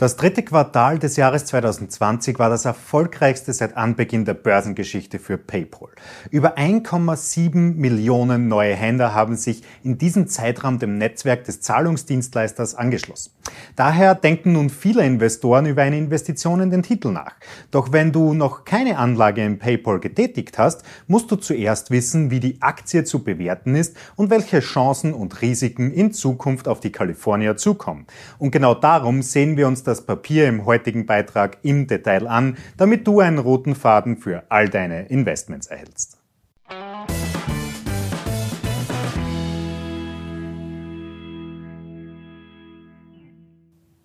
Das dritte Quartal des Jahres 2020 war das erfolgreichste seit Anbeginn der Börsengeschichte für PayPal. Über 1,7 Millionen neue Händler haben sich in diesem Zeitraum dem Netzwerk des Zahlungsdienstleisters angeschlossen. Daher denken nun viele Investoren über eine Investition in den Titel nach. Doch wenn du noch keine Anlage in PayPal getätigt hast, musst du zuerst wissen, wie die Aktie zu bewerten ist und welche Chancen und Risiken in Zukunft auf die Kalifornier zukommen. Und genau darum sehen wir uns das Papier im heutigen Beitrag im Detail an, damit du einen roten Faden für all deine Investments erhältst.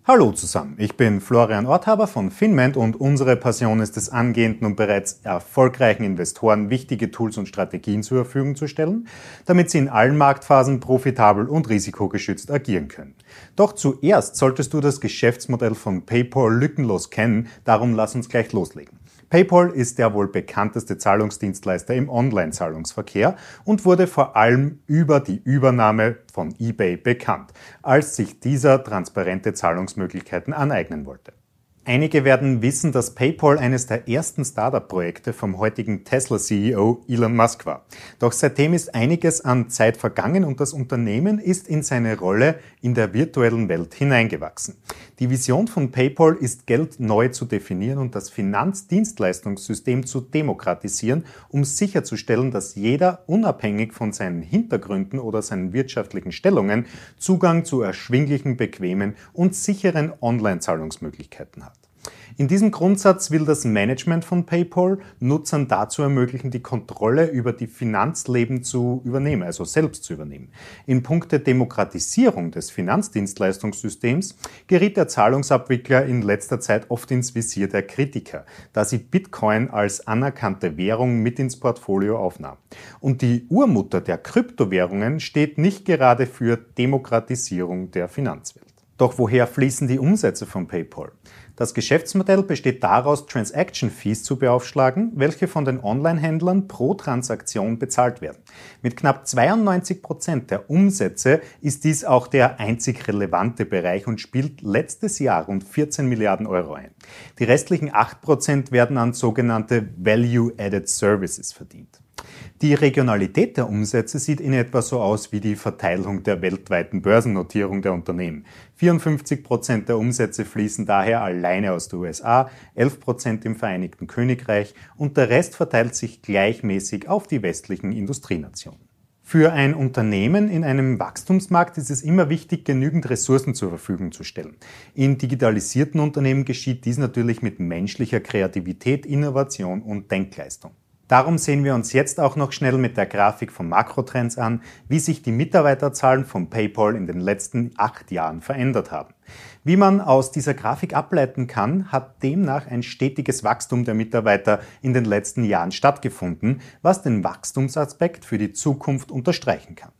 Hallo zusammen, ich bin Florian Orthaber von Finment und unsere Passion ist es, angehenden und bereits erfolgreichen Investoren wichtige Tools und Strategien zur Verfügung zu stellen, damit sie in allen Marktphasen profitabel und risikogeschützt agieren können. Doch zuerst solltest du das Geschäftsmodell von PayPal lückenlos kennen, darum lass uns gleich loslegen. PayPal ist der wohl bekannteste Zahlungsdienstleister im Online-Zahlungsverkehr und wurde vor allem über die Übernahme von eBay bekannt, als sich dieser transparente Zahlungsmöglichkeiten aneignen wollte. Einige werden wissen, dass PayPal eines der ersten Startup-Projekte vom heutigen Tesla-CEO Elon Musk war. Doch seitdem ist einiges an Zeit vergangen und das Unternehmen ist in seine Rolle in der virtuellen Welt hineingewachsen. Die Vision von PayPal ist, Geld neu zu definieren und das Finanzdienstleistungssystem zu demokratisieren, um sicherzustellen, dass jeder unabhängig von seinen Hintergründen oder seinen wirtschaftlichen Stellungen Zugang zu erschwinglichen, bequemen und sicheren Online-Zahlungsmöglichkeiten hat. In diesem Grundsatz will das Management von PayPal Nutzern dazu ermöglichen, die Kontrolle über die Finanzleben zu übernehmen, also selbst zu übernehmen. In puncto Demokratisierung des Finanzdienstleistungssystems geriet der Zahlungsabwickler in letzter Zeit oft ins Visier der Kritiker, da sie Bitcoin als anerkannte Währung mit ins Portfolio aufnahm. Und die Urmutter der Kryptowährungen steht nicht gerade für Demokratisierung der Finanzwelt. Doch woher fließen die Umsätze von PayPal? Das Geschäftsmodell besteht daraus, Transaction Fees zu beaufschlagen, welche von den Online-Händlern pro Transaktion bezahlt werden. Mit knapp 92 Prozent der Umsätze ist dies auch der einzig relevante Bereich und spielt letztes Jahr rund 14 Milliarden Euro ein. Die restlichen 8 Prozent werden an sogenannte Value-Added Services verdient. Die Regionalität der Umsätze sieht in etwa so aus wie die Verteilung der weltweiten Börsennotierung der Unternehmen. 54 Prozent der Umsätze fließen daher alleine aus den USA, 11 Prozent im Vereinigten Königreich und der Rest verteilt sich gleichmäßig auf die westlichen Industrienationen. Für ein Unternehmen in einem Wachstumsmarkt ist es immer wichtig, genügend Ressourcen zur Verfügung zu stellen. In digitalisierten Unternehmen geschieht dies natürlich mit menschlicher Kreativität, Innovation und Denkleistung. Darum sehen wir uns jetzt auch noch schnell mit der Grafik von Makrotrends an, wie sich die Mitarbeiterzahlen von PayPal in den letzten acht Jahren verändert haben. Wie man aus dieser Grafik ableiten kann, hat demnach ein stetiges Wachstum der Mitarbeiter in den letzten Jahren stattgefunden, was den Wachstumsaspekt für die Zukunft unterstreichen kann.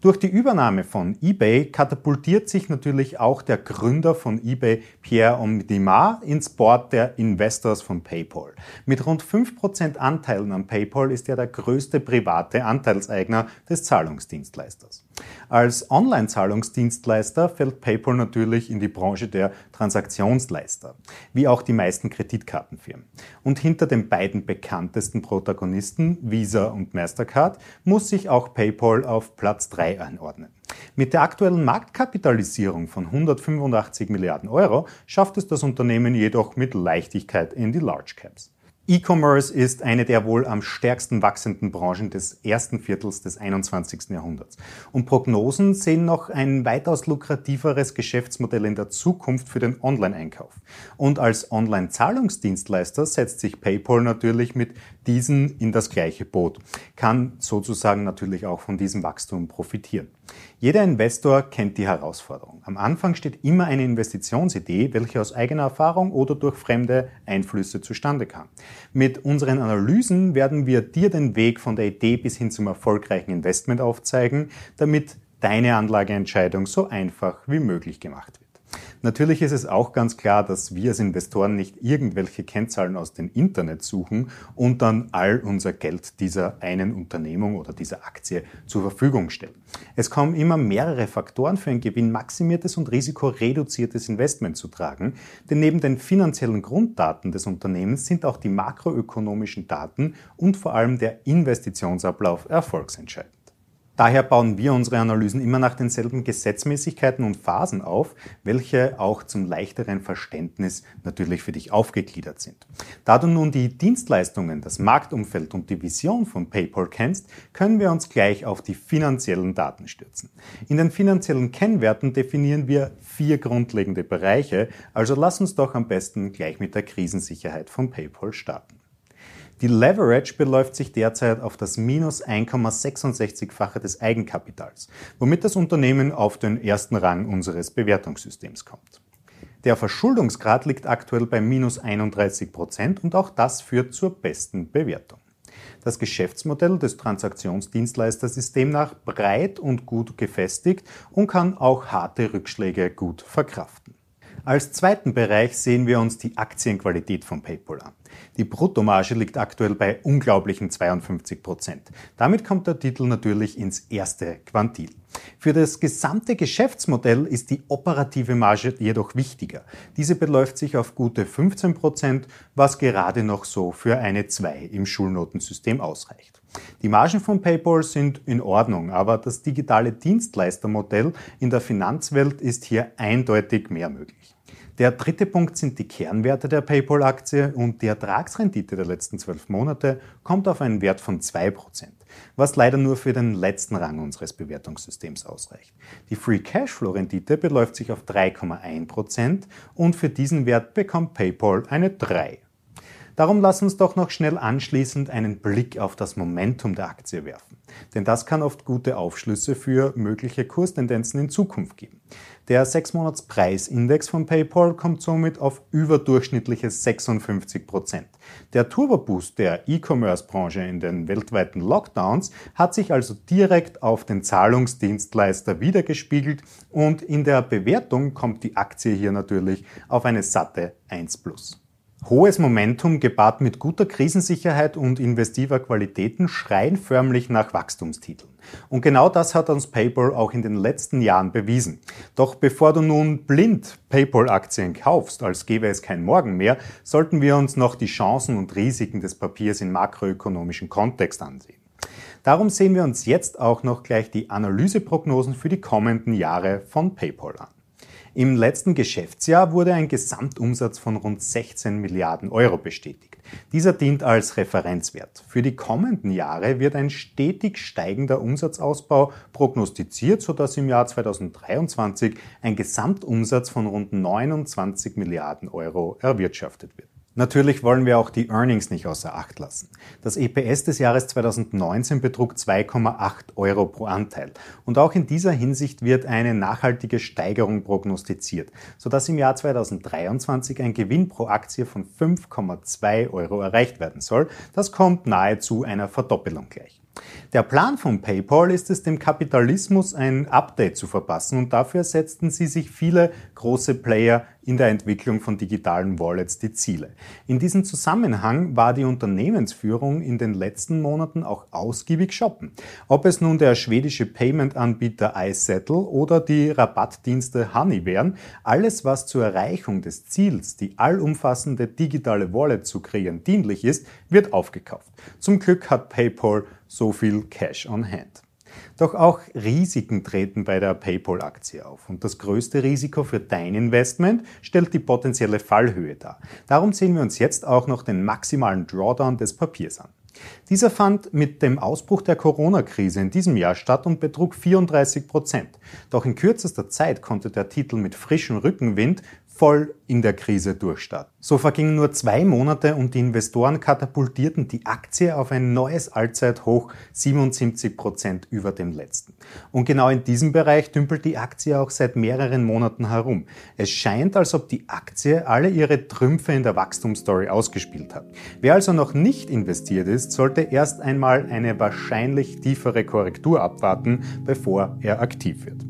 Durch die Übernahme von eBay katapultiert sich natürlich auch der Gründer von eBay, Pierre Omdimar, ins Board der Investors von PayPal. Mit rund 5% Anteilen an PayPal ist er der größte private Anteilseigner des Zahlungsdienstleisters. Als Online-Zahlungsdienstleister fällt PayPal natürlich in die Branche der Transaktionsleister, wie auch die meisten Kreditkartenfirmen. Und hinter den beiden bekanntesten Protagonisten, Visa und Mastercard, muss sich auch PayPal auf Platz 3 einordnen. Mit der aktuellen Marktkapitalisierung von 185 Milliarden Euro schafft es das Unternehmen jedoch mit Leichtigkeit in die Large Caps. E-Commerce ist eine der wohl am stärksten wachsenden Branchen des ersten Viertels des 21. Jahrhunderts. Und Prognosen sehen noch ein weitaus lukrativeres Geschäftsmodell in der Zukunft für den Online-Einkauf. Und als Online-Zahlungsdienstleister setzt sich PayPal natürlich mit diesen in das gleiche Boot, kann sozusagen natürlich auch von diesem Wachstum profitieren. Jeder Investor kennt die Herausforderung. Am Anfang steht immer eine Investitionsidee, welche aus eigener Erfahrung oder durch fremde Einflüsse zustande kam. Mit unseren Analysen werden wir dir den Weg von der Idee bis hin zum erfolgreichen Investment aufzeigen, damit deine Anlageentscheidung so einfach wie möglich gemacht wird. Natürlich ist es auch ganz klar, dass wir als Investoren nicht irgendwelche Kennzahlen aus dem Internet suchen und dann all unser Geld dieser einen Unternehmung oder dieser Aktie zur Verfügung stellen. Es kommen immer mehrere Faktoren für ein gewinnmaximiertes und risikoreduziertes Investment zu tragen, denn neben den finanziellen Grunddaten des Unternehmens sind auch die makroökonomischen Daten und vor allem der Investitionsablauf erfolgsentscheidend. Daher bauen wir unsere Analysen immer nach denselben Gesetzmäßigkeiten und Phasen auf, welche auch zum leichteren Verständnis natürlich für dich aufgegliedert sind. Da du nun die Dienstleistungen, das Marktumfeld und die Vision von PayPal kennst, können wir uns gleich auf die finanziellen Daten stürzen. In den finanziellen Kennwerten definieren wir vier grundlegende Bereiche, also lass uns doch am besten gleich mit der Krisensicherheit von PayPal starten. Die Leverage beläuft sich derzeit auf das minus 1,66-fache des Eigenkapitals, womit das Unternehmen auf den ersten Rang unseres Bewertungssystems kommt. Der Verschuldungsgrad liegt aktuell bei minus 31 Prozent und auch das führt zur besten Bewertung. Das Geschäftsmodell des Transaktionsdienstleisters ist demnach breit und gut gefestigt und kann auch harte Rückschläge gut verkraften. Als zweiten Bereich sehen wir uns die Aktienqualität von PayPal an. Die Bruttomarge liegt aktuell bei unglaublichen 52 Prozent. Damit kommt der Titel natürlich ins erste Quantil. Für das gesamte Geschäftsmodell ist die operative Marge jedoch wichtiger. Diese beläuft sich auf gute 15 Prozent, was gerade noch so für eine 2 im Schulnotensystem ausreicht. Die Margen von PayPal sind in Ordnung, aber das digitale Dienstleistermodell in der Finanzwelt ist hier eindeutig mehr möglich. Der dritte Punkt sind die Kernwerte der PayPal-Aktie und die Ertragsrendite der letzten zwölf Monate kommt auf einen Wert von 2%, was leider nur für den letzten Rang unseres Bewertungssystems ausreicht. Die Free Cashflow-Rendite beläuft sich auf 3,1% und für diesen Wert bekommt PayPal eine 3. Darum lass uns doch noch schnell anschließend einen Blick auf das Momentum der Aktie werfen. Denn das kann oft gute Aufschlüsse für mögliche Kurstendenzen in Zukunft geben. Der 6-Monats-Preisindex von PayPal kommt somit auf überdurchschnittliche 56 Prozent. Der Turboboost der E-Commerce-Branche in den weltweiten Lockdowns hat sich also direkt auf den Zahlungsdienstleister wiedergespiegelt und in der Bewertung kommt die Aktie hier natürlich auf eine satte 1 plus. Hohes Momentum gepaart mit guter Krisensicherheit und investiver Qualitäten schreien förmlich nach Wachstumstiteln. Und genau das hat uns PayPal auch in den letzten Jahren bewiesen. Doch bevor du nun blind PayPal-Aktien kaufst, als gäbe es kein Morgen mehr, sollten wir uns noch die Chancen und Risiken des Papiers in makroökonomischen Kontext ansehen. Darum sehen wir uns jetzt auch noch gleich die Analyseprognosen für die kommenden Jahre von PayPal an. Im letzten Geschäftsjahr wurde ein Gesamtumsatz von rund 16 Milliarden Euro bestätigt. Dieser dient als Referenzwert. Für die kommenden Jahre wird ein stetig steigender Umsatzausbau prognostiziert, sodass im Jahr 2023 ein Gesamtumsatz von rund 29 Milliarden Euro erwirtschaftet wird. Natürlich wollen wir auch die Earnings nicht außer Acht lassen. Das EPS des Jahres 2019 betrug 2,8 Euro pro Anteil. Und auch in dieser Hinsicht wird eine nachhaltige Steigerung prognostiziert, sodass im Jahr 2023 ein Gewinn pro Aktie von 5,2 Euro erreicht werden soll. Das kommt nahezu einer Verdoppelung gleich. Der Plan von PayPal ist es, dem Kapitalismus ein Update zu verpassen und dafür setzten sie sich viele große Player in der Entwicklung von digitalen Wallets die Ziele. In diesem Zusammenhang war die Unternehmensführung in den letzten Monaten auch ausgiebig shoppen. Ob es nun der schwedische Payment-Anbieter iSettle oder die Rabattdienste Honey wären, alles was zur Erreichung des Ziels, die allumfassende digitale Wallet zu kreieren, dienlich ist, wird aufgekauft. Zum Glück hat PayPal so viel Cash on Hand. Doch auch Risiken treten bei der PayPal-Aktie auf. Und das größte Risiko für dein Investment stellt die potenzielle Fallhöhe dar. Darum sehen wir uns jetzt auch noch den maximalen Drawdown des Papiers an. Dieser fand mit dem Ausbruch der Corona-Krise in diesem Jahr statt und betrug 34 Prozent. Doch in kürzester Zeit konnte der Titel mit frischem Rückenwind voll in der Krise durchstarten. So vergingen nur zwei Monate und die Investoren katapultierten die Aktie auf ein neues Allzeithoch 77 Prozent über dem letzten. Und genau in diesem Bereich dümpelt die Aktie auch seit mehreren Monaten herum. Es scheint, als ob die Aktie alle ihre Trümpfe in der Wachstumsstory ausgespielt hat. Wer also noch nicht investiert ist, sollte erst einmal eine wahrscheinlich tiefere Korrektur abwarten, bevor er aktiv wird.